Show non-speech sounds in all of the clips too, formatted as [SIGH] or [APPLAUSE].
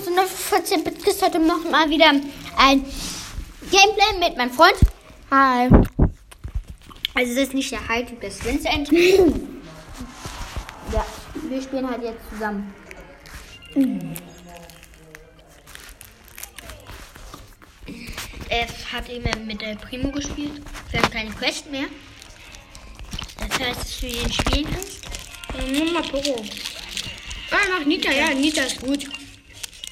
aus der 14-Bit Kiste heute noch mal wieder ein Gameplay mit meinem Freund. Hi. Also es ist nicht der High-Typ, das ist Vincent. [CLEARS THROAT] ja, wir spielen halt jetzt zusammen. Er hat eben mit der Primo gespielt. Wir haben keine Quest mehr. Das heißt, dass du ihn spielen kannst. Nur mal Poro. Ah, mach Nita, ja, Nita ist gut.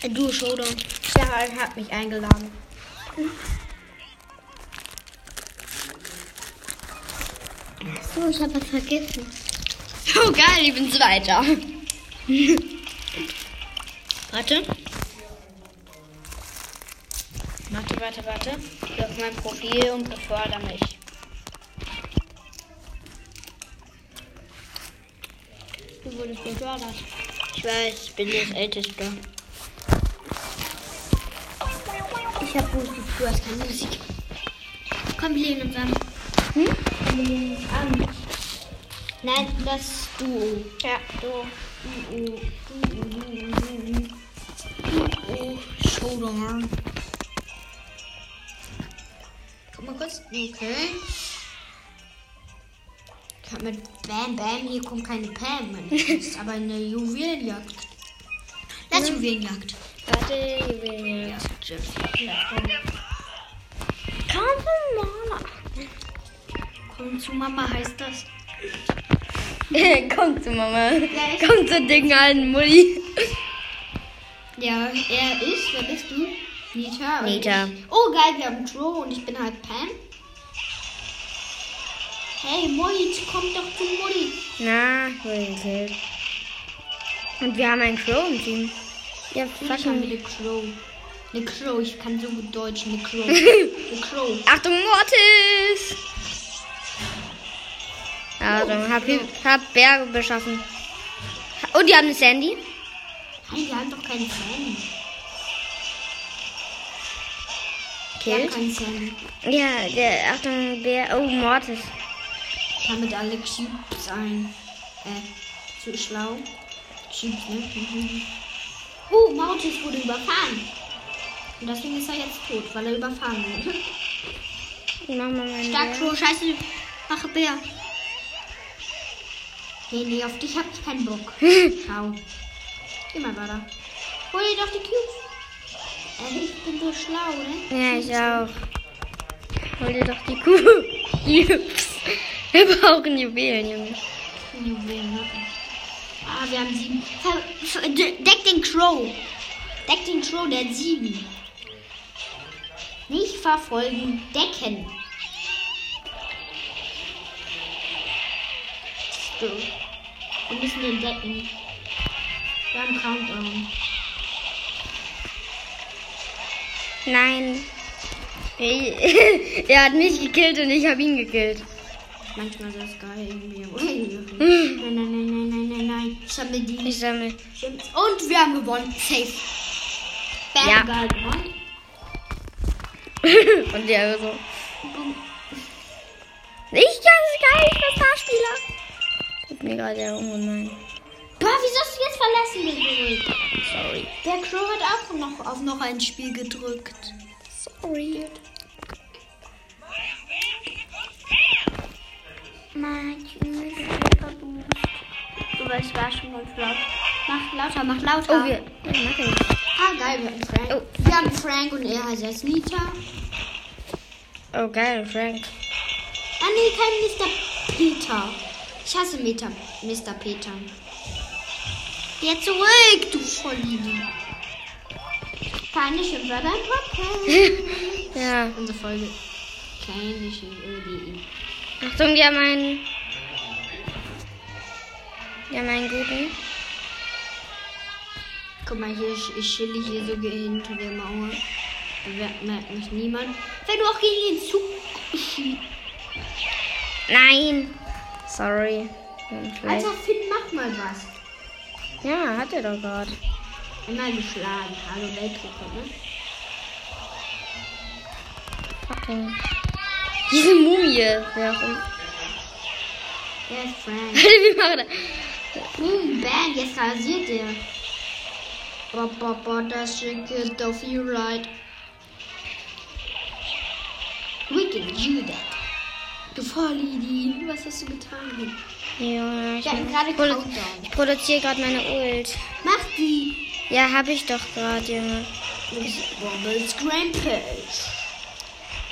Ein Duo Showdown. Ja, er hat mich eingeladen. So, ich habe was vergessen. Oh geil, ich bin Zweiter. warte. Warte, warte, warte. Geh auf mein Profil und befördere mich. Du wurdest befördert. Ich weiß, ich bin das Älteste. Ich habe Musik, du hast keine Musik. Komm, wir lehnen uns an. Hm? Wir lehnen uns an. Nein, das Duo. Ja, du. Duo, Duo, Duo. Duo. Showdown. Guck mal kurz. Okay. Ich hab mit Bam Bam, hier kommt keine Pam. Aber eine Juwelenjagd. Lass Juwelenjagd. Warte, Juwelier. Komm, Mama. Komm zu Mama heißt das. [LAUGHS] Komm zu Mama. ich- Komm zur dicken alten Mutti. Ja, er ist, wer bist du? Nita. Nita. Ich. Oh, geil, wir haben Crow und ich bin halt Pam. Hey, Moritz, komm doch zu Mutti. Na, gekillt. Und wir haben einen Crow im Team. Ja, Ich fuck habe mal. eine Crow. Eine Crow, ich kann so gut Deutsch. Eine Crow. [LAUGHS] eine Crow. Achtung, Mortis! Achtung, hab, hab Berge beschaffen. Und die haben eine Sandy. Nein, wir haben doch keinen Fan. Wir Killt. Ja, der, Achtung, Bär. Oh, Mortis. Ich habe mit alle Cubes ein. Äh, zu schlau. Cubes, ne? Mhm. Oh, Mortis wurde überfahren. Und deswegen ist er jetzt tot, weil er überfahren wurde. Stark. Crow, scheiße. Mache Bär. Nee, nee, auf dich hab ich keinen Bock. [LAUGHS] Ciao. Geh mal weiter. Hol dir doch die Cubes. Äh, ich bin so schlau, ne? Ja, ich auch. Hol dir doch die. Jups. [LAUGHS] Wir brauchen Juwelen, Junge. Juwelen, ne? Ah, wir haben sieben. Deck den Crow. Deck den Crow, der hat sieben. Nicht verfolgen, decken. So. Wir müssen den decken. Wir haben Countdown. Nein. [LAUGHS] er hat mich gekillt und ich habe ihn gekillt. Manchmal ist das geil irgendwie. Nein, nein, nein, nein, nein, nein, nein. Ich habe die. Ich sammle. Und wir haben gewonnen. Safe. Bam, Ja. gewonnen. [LAUGHS] und der so. Ich ganz geil, ich bin Starspieler. Ist mir gerade ja ungemein. Boah, wieso hast du jetzt verlassen, Bill? Sorry. Der Crow hat auch noch auf noch ein Spiel gedrückt. Sorry. Mann, Du weißt, war schon ganz laut. Mach lauter, mach lauter. Oh, wir. Ah, geil, wir haben Frank. Oh. Wir haben Frank und er heißt jetzt Nita. Oh, geil, Frank. Ah, nee, kein Mr. Peter. Ich hasse Meta, Mr. Peter. Geh zurück, du Vollidiot. Keine Schimpfwörter im Podcast. [LAUGHS] Ja. Unsere Folge. Keine Schimpfwörter. Achtung, wir haben einen. Wir haben einen guten. Guck mal, hier, ich, chille hier so hinter der Mauer. Da merkt mich niemand. Wenn du auch gegen den Zug. [LAUGHS] Nein. Sorry. Alter, Finn, mach mal was. Ja, hat er doch gerade. Einmal geschlagen. Hallo, Weltrekord, ne? Fucking. Diese Mumie. Immer. Der ist Frank. [LAUGHS] Wie macht er? Boom, bang, jetzt rasiert der. Papa, das Ticket of you right. We can do that. Du Vollidiot, was hast du getan? Ja, ich, hatten gerade produ ich produziere gerade meine Ult. Mach die. Ja, habe ich doch gerade, Junge. Bobbles Grandpage.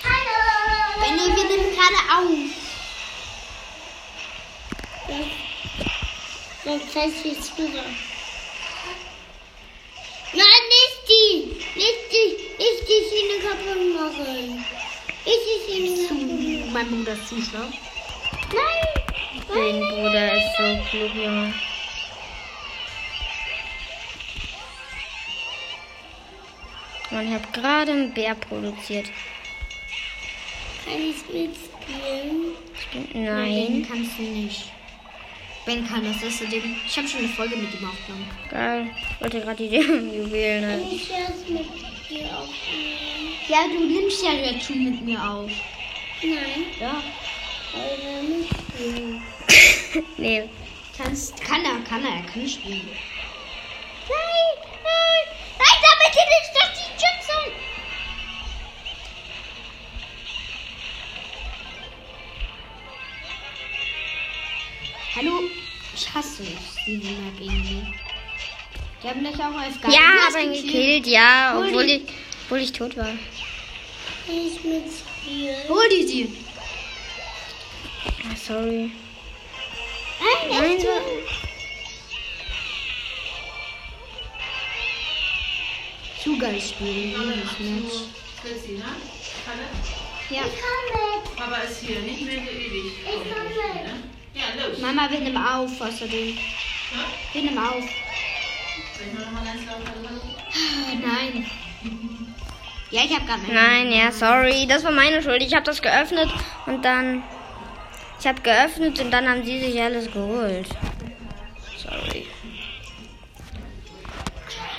Hallo. Benny, wir nehmen gerade auf. Sonst heißt es wieder. Nein, nicht Nicht die! Nicht die Schiene kaputt machen! Nicht die Schiene kaputt machen! Mein Bruder ist zu schlau. Nein! Dein Bruder ist so klug, Junge. Ich habe gerade einen Bär produziert. Kann ich mitspielen? Nein. Ben kannst du nicht. Ben kann das, das ist dem. Ich habe schon eine Folge mit ihm aufgenommen. Geil. Ich wollte gerade die Juwelen halten. ich das mit dir aufnehmen? Ja, du nimmst ja jetzt schon mit mir auf. Nein, Ja. mitspielen. [LAUGHS] Nee. Kannst, kann er, kann er, er kann spielen. Nein! Nein! Nein, damit nicht! Hallo? Ich hasse es, diese Map irgendwie. Die haben dich auch als geil. Ja, aber ihn gekillt. gekillt, ja, Hol obwohl die. ich, obwohl ich tot war. Kann ich mitspielen? Hol die sie. Ah, sorry. Nein, Nein, so- Zu geil spielen. Chrissy, ne? Kalle? Ja. Ich komme! Papa ist hier, nicht mehr so ewig. Ich komme! Ne? Ja, los. Mama, wir nehmen auf, außerdem. Wir nehmen auf. Soll ich noch mal ganz laut Hallo? Ah, Nein. Ja, ich habe gerade meine. Nein, ja, sorry. Das war meine Schuld. Ich habe das geöffnet und dann. Ich habe geöffnet und dann haben sie sich alles geholt. Sorry.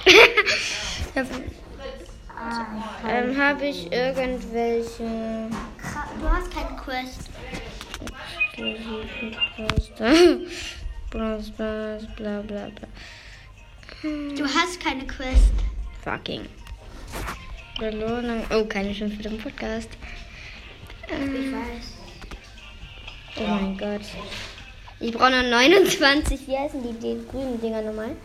[LAUGHS] ähm, habe ich irgendwelche. Du hast keinen Quest. Bla bla bla. Du hast keine Quest. Fucking. Belohnung. Oh, keine Schimpfe im Podcast. Ich weiß. Oh mein Gott. Ich brauche noch 29. Wie heißen die, die grünen Dinger nochmal?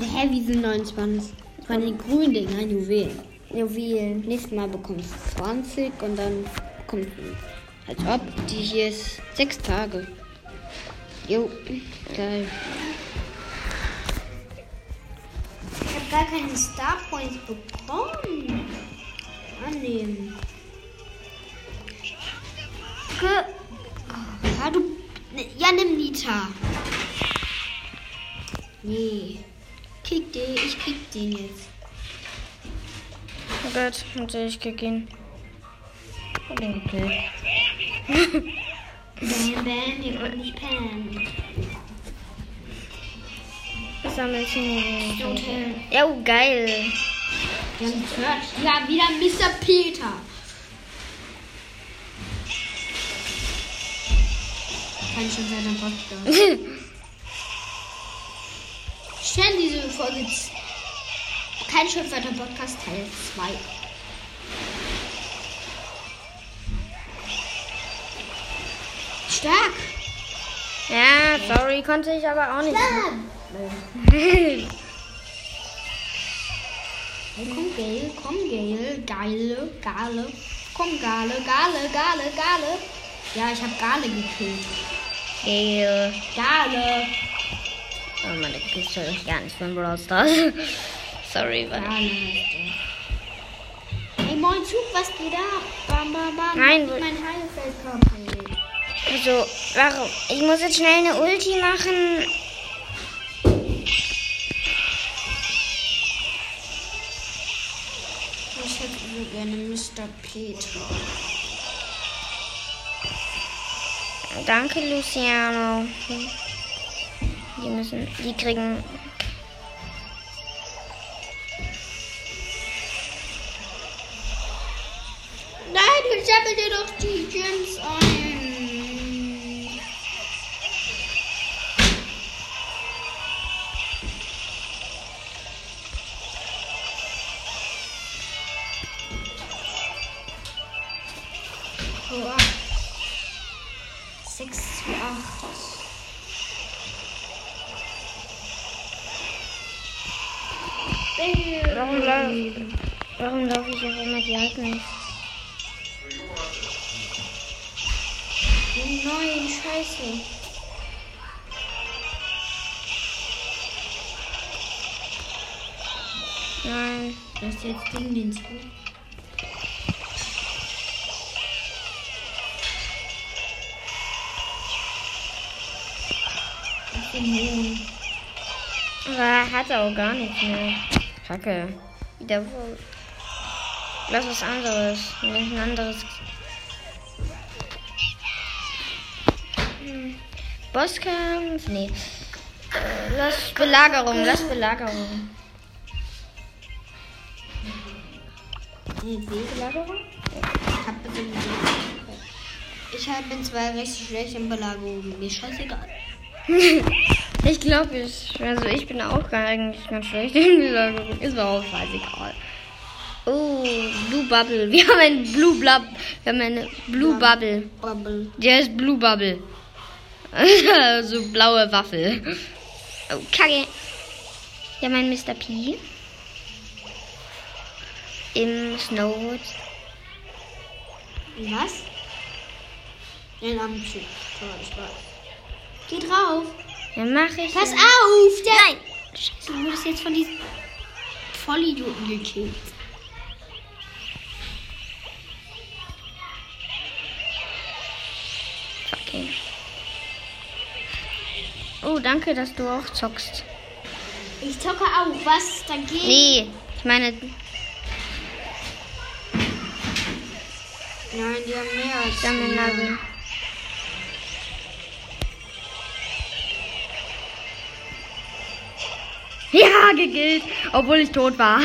Hä, wie sind 29? Von den grünen Dingern Juwelen. Juwelen. Nächstes Mal bekommst du 20 und dann kommt als ob die hier ist sechs Tage. Jo, geil. Ich habe gar keine Star Points bekommen. Annehmen. Ge ja, du. ne, Ja, nimm Nita. Nee. Krieg den, ich krieg den jetzt. Oh Gott, ich. Hab ihn gekillt. Bam, bam, hier kommt nicht Pam. Was haben wir hier? Hotel. Ja, oh, geil. Wir haben Search. Ja, wieder Mr. Peter. Kann ich schon seinen Podcast. [LAUGHS] Stellen diese Folge. Kein Schimpfwörter Podcast Teil 2. Stark. Ja, sorry, konnte ich aber auch nicht. [LAUGHS] Komm, Gail, komm, Gail. Geile, Gale. Komm, Gale, Gale, Gale, Gale. Ja, ich habe Gale gekillt. Geil. Gale. Oh Mann, da gibt's ja gar nicht von Brawl Stars. [LAUGHS] Sorry. Gale der. Ey, moin Zug, was geht ab? Bam, bam, bam. Nein, mein Heilfeld kaputt. Also, warum? Ich muss jetzt schnell eine Ulti machen. Ich hätte so gerne Mr. Peter. Danke, Luciano. Die müssen, die kriegen. Nein, du sammel dir doch die Gems ein. Bin Mohn. Aber er hat auch gar nichts mehr. Kacke. Wieder wo? Lass was anderes. Lass ein anderes. Hm. Bosskampf? Nee. Äh, Lass Belagerung, lass Belagerung. Belagerung? Ich hab bitte Ich hab- bin zwar richtig schlecht in Belagerung. Mir scheißegal. Ich glaube, ich, also ich bin auch gar, eigentlich ganz schlecht in Belagerung. Ist mir auch scheißegal. Oh, Blue Bubble. Wir haben ein Blue Blub. Wir haben eine Blue Bubble. Bubble. Der ist Blue Bubble. [LAUGHS] so blaue Waffel. Oh, Kacke. Ja, mein Mr. P. Im Snowwood. Was? Den am Zug. Geh drauf. Ja, mach ich. Pass auf! Der Nein. Scheiße, du wurdest jetzt von diesen Vollidioten gekillt. Okay. Oh, danke, dass du auch zockst. Ich zocke auch. Was dagegen? Nee, ich meine, Nein, die haben mehr als Sammelnagel. Ja, gegillt, obwohl ich tot war.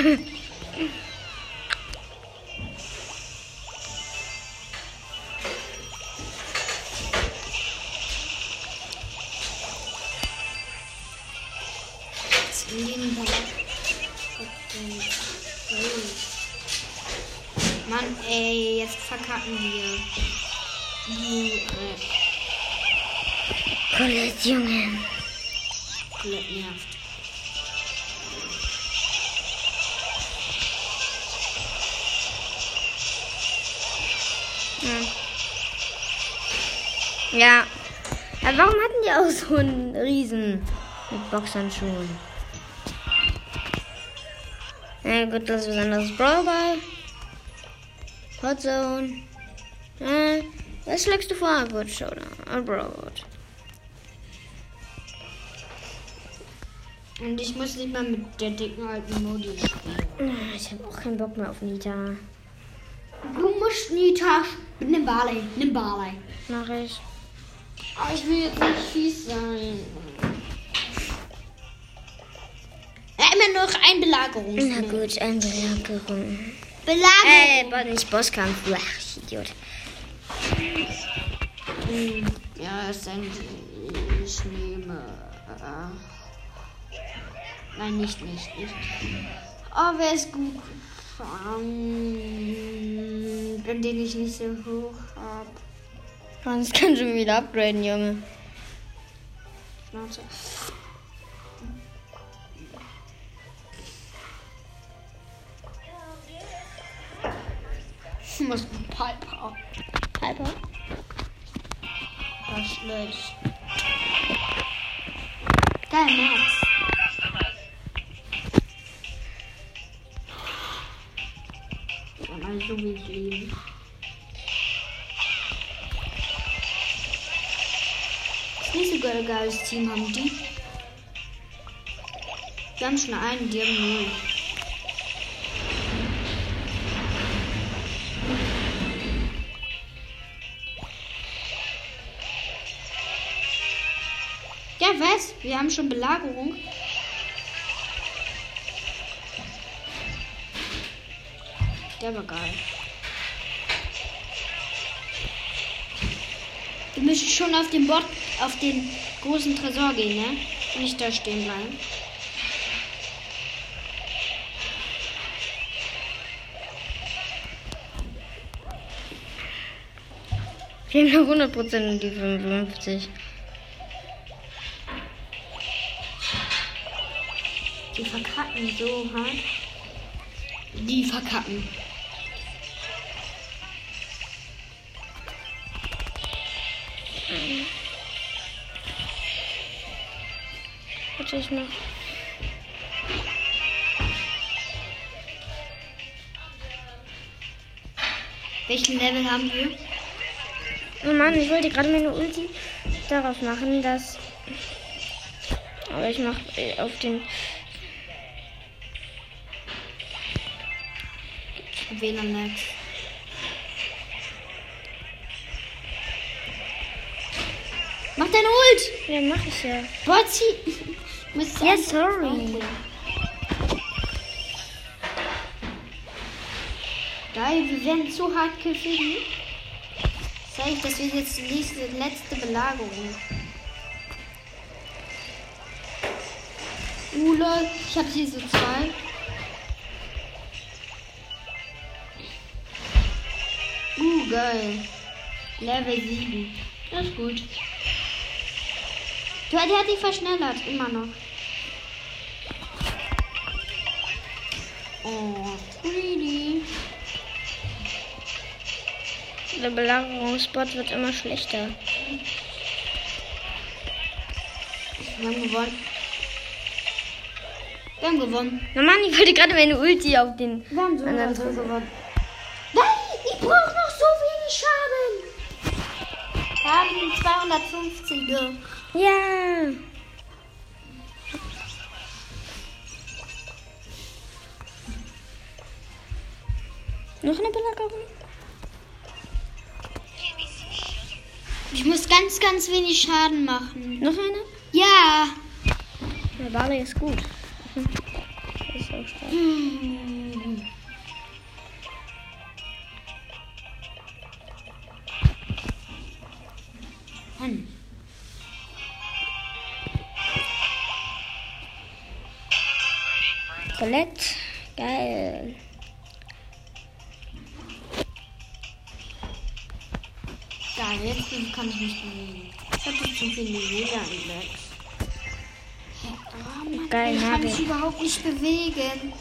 Mann, ey, jetzt verkacken wir. Die äh, Junge. komplett nervt. Ja. Aber warum hatten die auch so einen Riesen mit Boxhandschuhen? Ja gut, das ist ein anderes Brawlball. Hot Zone. Äh, was schlägst du vor? Gut, Showdown. Ein Brawlball. Und ich muss nicht mal mit der dicken alten Modi spielen. Ah, Ich habe auch keinen Bock mehr auf Nita. Du musst Nita. Nimm Barley. Nimm Barley. Mach ich. Aber ich will jetzt nicht fies sein. Ja, immer noch ein Na Belagerungsmittel. gut, ein Belagerung. Belagerung. Äh, nicht Bosskampf. Ach, Idiot. Ja, es sind. Ich nehme. Äh, nein, nicht, nicht, nicht. Oh, wer ist gut? Ähm, wenn den ich nicht so hoch hab. Sonst kannst du wieder upgraden, Junge. Schnauze. Ich muss mit Piper. Piper? Das ist schlecht. Geil, Max. Mal so wie ich leben. Geiles Team haben die. Wir haben schon einen, die haben null. Ja, was? Wir haben schon Belagerung. Der war geil. Wir müssen schon auf den Bot, auf den großen Tresor gehen, ne? Nicht da stehen bleiben. Wir haben noch 100% und die 55. Die verkacken so hart. Die verkacken. Warte, ich mach. Welchen Level haben wir? Oh Mann, ich wollte gerade meine Ulti darauf machen, dass. Aber ich mach äh, auf den. WLAN Max. Mach dein Ult! Ja, mach ich ja. Botzi! Muss Ja, sorry. Geil, wir werden so hart gewinnen. Sag ich, das wird jetzt die nächste, letzte Belagerung. Uh, lol, ich hab hier so zwei. Uh, geil. Level 7. Das ist gut. Du, der hat dich verschnellert, immer noch. Oh, pretty. Der Belagerungsbot wird immer schlechter. Wir haben gewonnen. Wir haben gewonnen. Na Mann, ich wollte gerade meine Ulti auf den. Wir haben so anderen so gewonnen. Nein, ich brauche noch so wenig Schaden. Wir haben 250er. Ja. Noch eine Belagerung? Ich muss ganz, ganz wenig Schaden machen. Noch eine? Ja. Der Barley ist gut. Mhm. Ist auch stark. Hm. Nicht bewegen.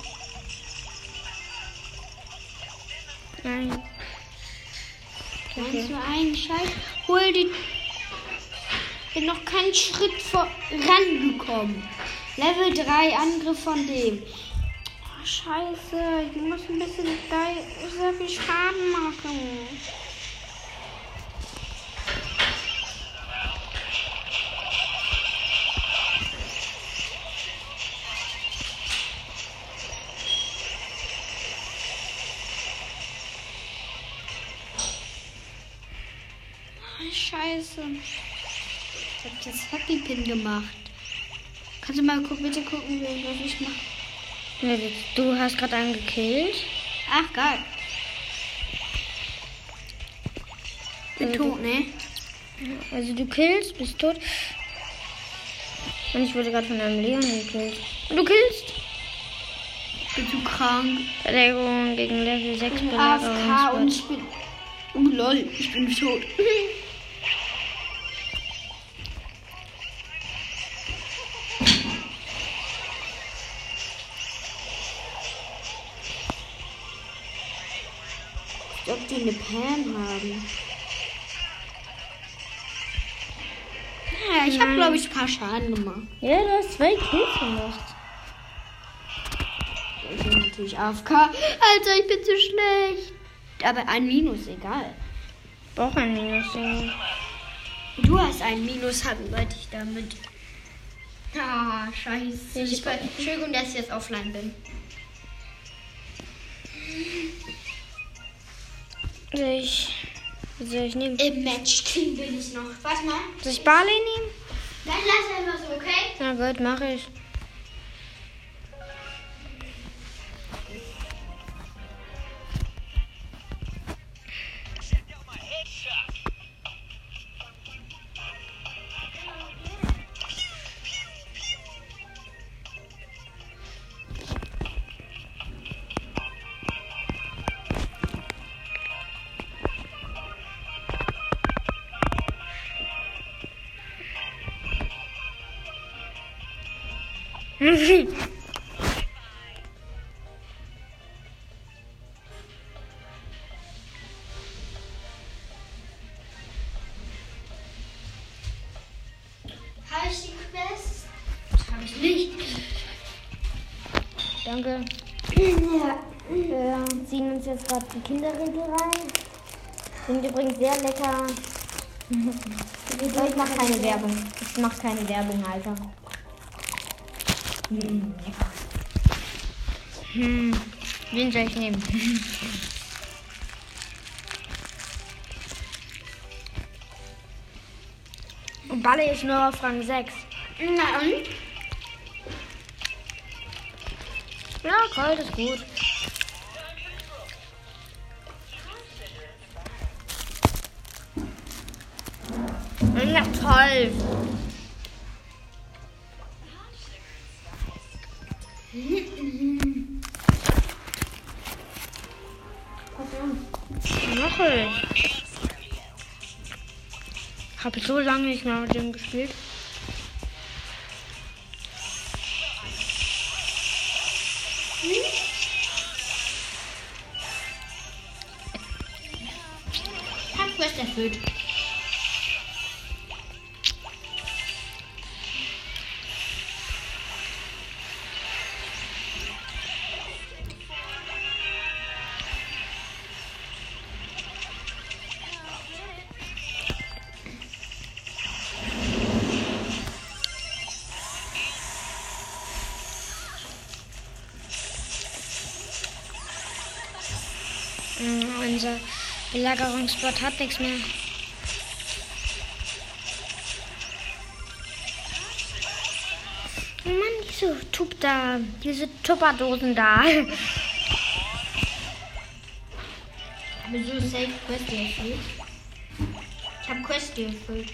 Nein. Meinst du einen Scheiß? Hol die. Bin noch keinen Schritt vorangekommen. Level 3 Angriff von dem. Oh, scheiße, ich muss ein bisschen sehr viel Schaden machen. Scheiße. Ich hab das Happy Pin gemacht. Kannst du mal gu- bitte gucken, wie- was ich mache? Du hast gerade einen gekillt. Ach, geil. Bin Also- tot, ne? Also du killst, bist tot. Und ich wurde gerade von einem Leon gekillt. Und du killst. Bin zu krank. Verteidigung gegen Level 6 Ich bin AFK und ich bin. Oh lol, ich bin tot. [LAUGHS] paar Schaden gemacht. Ja, du hast zwei Kills gemacht. Ich bin natürlich AFK. Alter, ich bin zu schlecht. Aber ein Minus, egal. Brauch ein Minus. Junge. Du hast ein Minus, haben wollte ich damit. Ah, scheiße. Ich war, Entschuldigung, dass ich jetzt offline bin. Soll ich. Soll ich nehmen? Im Match King bin ich noch. Warte mal. Soll ich Barley nehmen? Dann lass einfach so, okay? Na gut, mache ich. Danke. Ja. Wir ziehen uns jetzt gerade die Kinderriegel rein. Sind übrigens sehr lecker. [LAUGHS] Ich mache keine Werbung. Ich mache keine Werbung, Alter. Mm, lecker. Hm, wen soll ich nehmen? [LAUGHS] Und Balle ist nur auf Rang 6. Na und? Ja, kalt ist gut. Ja, toll. Noch ich. Habe so lange nicht mehr mit dem gespielt. Hab Belagerungsbot hat nichts mehr. Oh Mann, diese Tup da, diese Tupperdosen da. Wieso safe Quest erfüllt? Ich hab Quest erfüllt.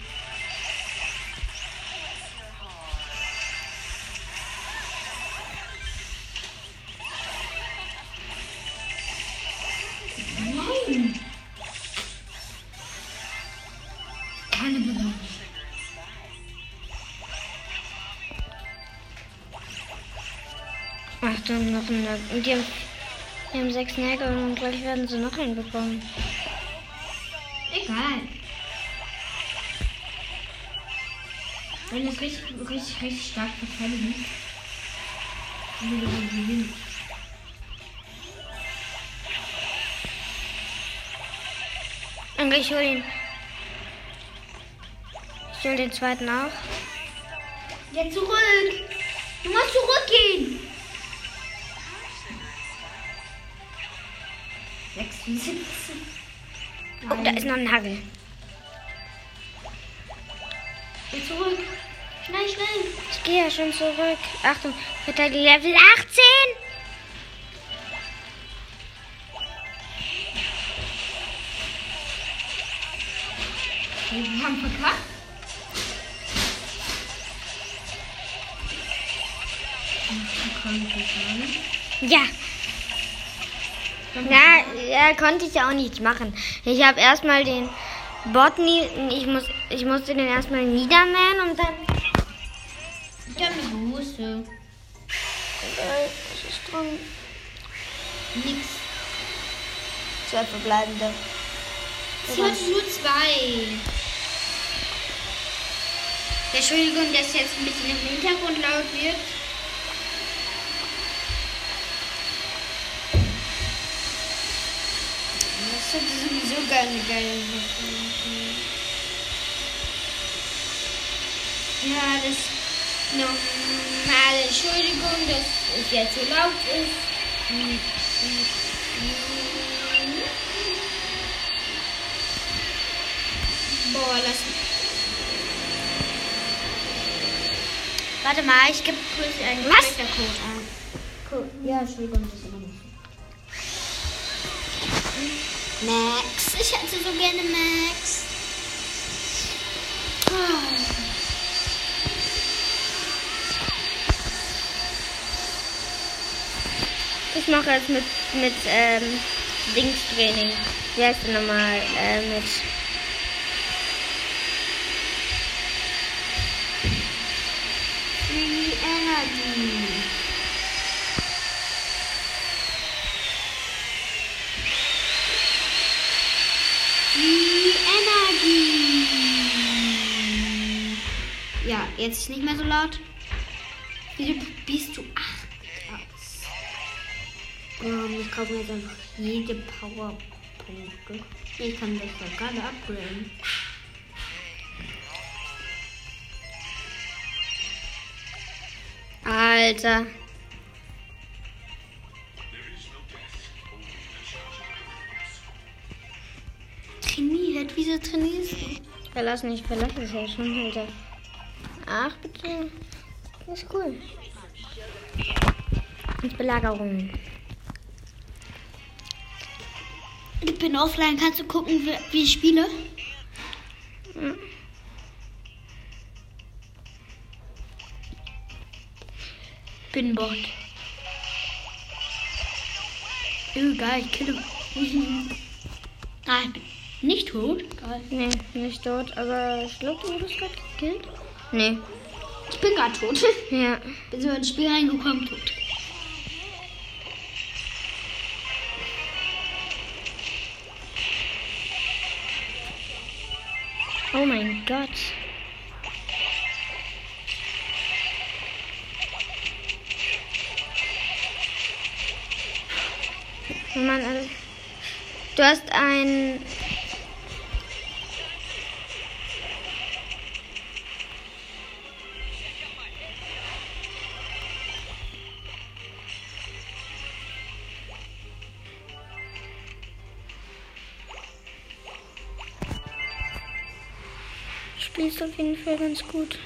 Achtung, noch ein Nugget. Und die haben, die haben sechs Nägel und gleich werden sie noch einen bekommen. Egal. Wenn es richtig, richtig, richtig stark verteidigen. dann will ich gewinnen. Und ich hol ihn. Ich hol den zweiten auch. Geh zurück! Du musst zurückgehen! Oh, da ist noch ein Hagel. Geh zurück! Schnell, schnell! Ich gehe ja schon zurück. Achtung, Verteidigung Level 18. Wir haben verkackt. Ja. Na, ja, konnte ich ja auch nichts machen. Ich habe erstmal den Bot nie, ich muss ich musste den erstmal niedermähen und dann Ich hab eine Buße. äh, ist dran. Nix. Zwei verbleibende. Sie hat nur zwei. Entschuldigung, dass jetzt ein bisschen im Hintergrund laut wird. Das hat geile Sache. Ja, das normale Entschuldigung, dass es jetzt so laut ist. Boah, lass Warte mal, ich gebe kurz einen Was? Code an. Code. Ja, Entschuldigung, das ist immer nicht so. Ich hätte so gerne Max. Ah. Ich mache jetzt mit mit ähm, Dingstraining. Wie heißt der nochmal? Äh, mit Free Energy. Free Energy. Ja, jetzt ist nicht mehr so laut. Wieso bist du acht aus? Ähm, ich kaufe mir jetzt einfach jede Powerpunkte. Ich kann das ja gerade upgraden. Alter. Trainiert? Wieso trainierst du? Verlass nicht, verlass es ja schon, Alter. Ach, bitte. Das ist cool. Und Belagerung. Ich bin offline. Kannst du gucken, wie, ich spiele? Bin Bot. Oh, geil, ich kille. [LAUGHS] ah, ich bin nicht tot. Geil. Nee, nicht tot, aber ich glaube, du wurdest gerade gekillt. Nee. Ich bin gerade tot. [LAUGHS] Ja. bin so ins Spiel reingekommen, tot. Oh mein Gott. Oh Mann. Du hast ein. Auf jeden Fall ganz gut.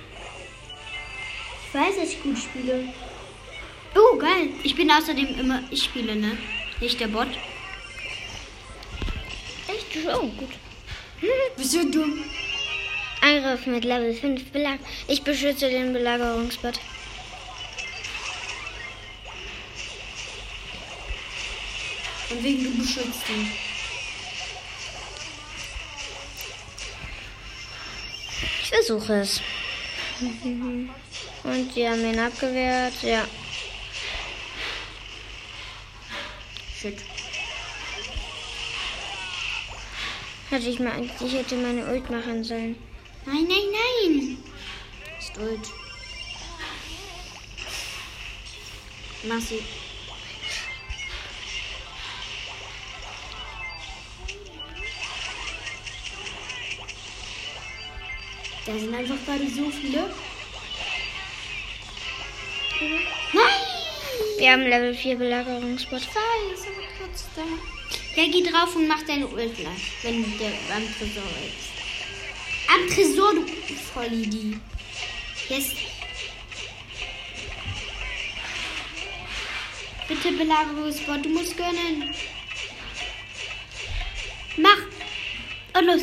Ich weiß, dass ich gut spiele. Oh, geil. Ich bin außerdem immer, ich spiele, ne? Nicht der Bot. Echt? Oh, gut. [LAUGHS] Bist du dumm? Angriff mit Level 5 Belag. Ich beschütze den Belagerungsbot. Und wegen du beschützt ihn. Ich versuche es. Und die haben ihn abgewehrt. Ja. Shit. Hätte ich mal, ich hätte meine Ult machen sollen. Nein, nein, nein. Ist Ult. Mach sie. Da sind einfach gerade so viele. Nein! Wir haben Level 4 Belagerungsbot. Scheiße, aber trotzdem. Ja, geh drauf und mach deine Ult gleich, wenn der am Tresor ist. Am Tresor, du Vollidee. Jetzt. Bitte Belagerungsbot, du musst gönnen. Mach. Und los.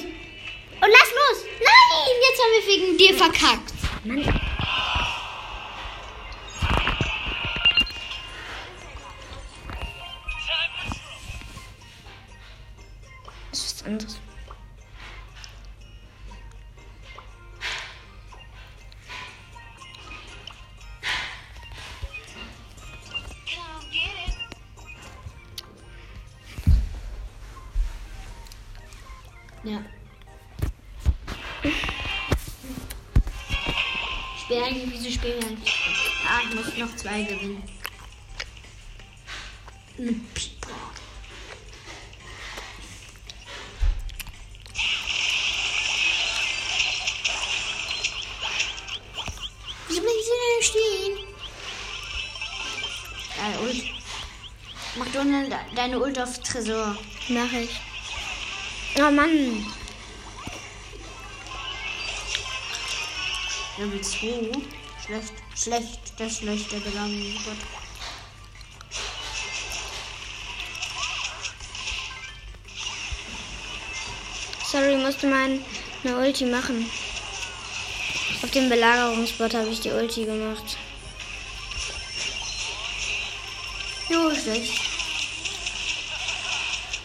Nein, jetzt haben wir wegen dir verkackt. Mann. Das ist was anderes. Ja. Ich eigentlich, wieso spielen wir eigentlich? Ah, ich muss noch zwei gewinnen. Pika. Wieso bleibt sie denn stehen? Deine Ult. Mach du ne- deine Ult auf Tresor. Mach ich. Oh Mann. Level 2. Schlecht, schlecht, der schlechte Gelangensgott. Sorry, musste man eine Ulti machen. Auf dem Belagerungsbot habe ich die Ulti gemacht. Jo, schlecht.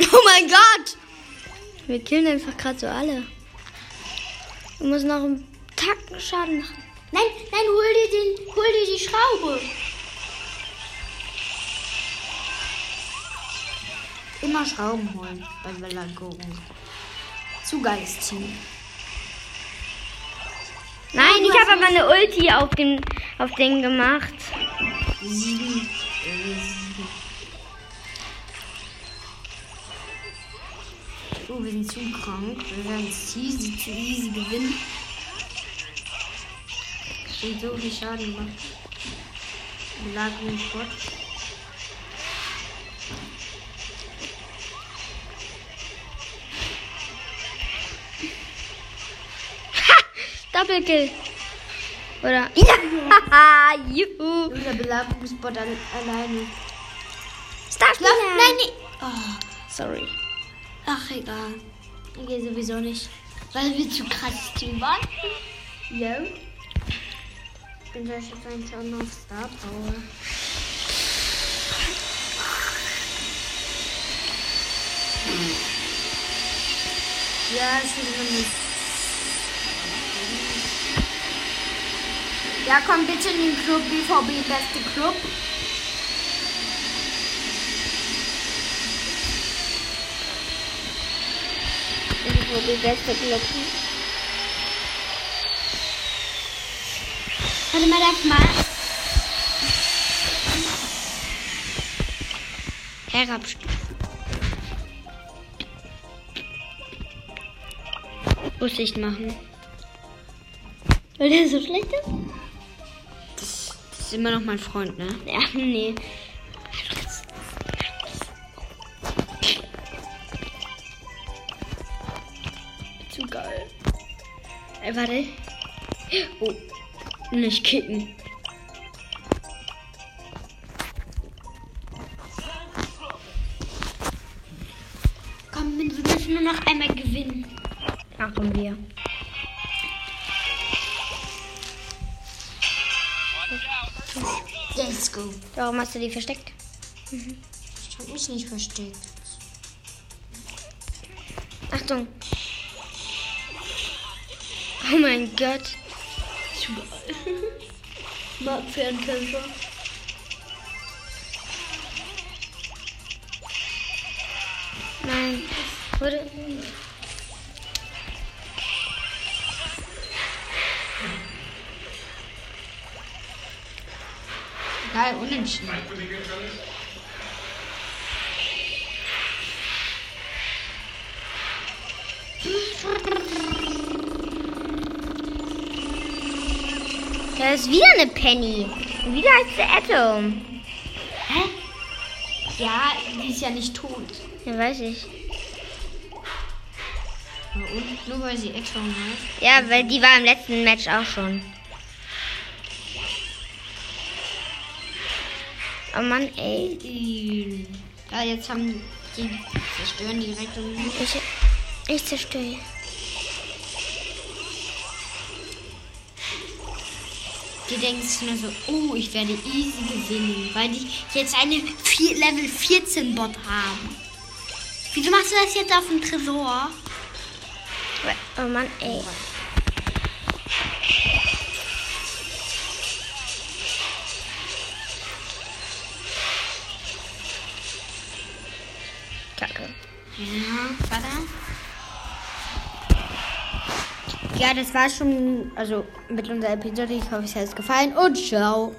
[LAUGHS] Oh mein Gott! Wir killen einfach gerade so alle. Wir müssen noch einen verkackten Schaden machen. Nein, nein, hol dir, den, hol dir die Schraube. Immer Schrauben holen bei Vellagorum. Zu geistig. Nein, ich habe aber eine Ulti auf den, auf den gemacht. Sieben. Oh, wir sind zu krank. Wir werden es easy zu easy gewinnen. Und so viel Schaden gemacht. Belagerungsbot. Doppelkill. Oder? Ja! Juhu! Nur der Belagerungsbot alle alleine. Starspieler! Nein, nee. Oh, Sorry. ach, egal. Ich gehe sowieso nicht. Weil wir zu krass Team waren. Ja. Bin da jetzt eigentlich auch noch Star Power. Ja, will immer nicht. Ja, komm bitte in den Club, BVB, beste Club. Die beste Glocke. Warte mal, darf mal. Herabstufen. Muss ich machen. Weil der so schlecht ist? Das ist immer noch mein Freund, ne? Ja, nee. Zu geil. Ey, warte. Oh. Nicht kicken. Komm, wir müssen nur noch einmal gewinnen. Machen wir. Let's go. Warum hast du die versteckt? Ich hab mich nicht versteckt. Achtung. Oh mein Gott. Mag Fernkämpfer. Nein. Wurde. Geil, unentschieden. Da ist wieder eine Penny. Wieder heißt sie Atom. Ja, die ist ja nicht tot. Ja, weiß ich. Und nur weil sie extra heißt. Ja, weil die war im letzten Match auch schon. Oh Mann, ey. Ja, jetzt haben die zerstören direkt Ich, ich zerstöre. Denken sich nur so, oh, ich werde easy gewinnen, weil die jetzt eine vier, Level 14 Bot haben. Wieso machst du das jetzt auf dem Tresor? Oh Mann, ey. Kacke. Ja, warte. Ja, das war schon, also mit unserer Episode. Ich hoffe, es hat euch gefallen und ciao.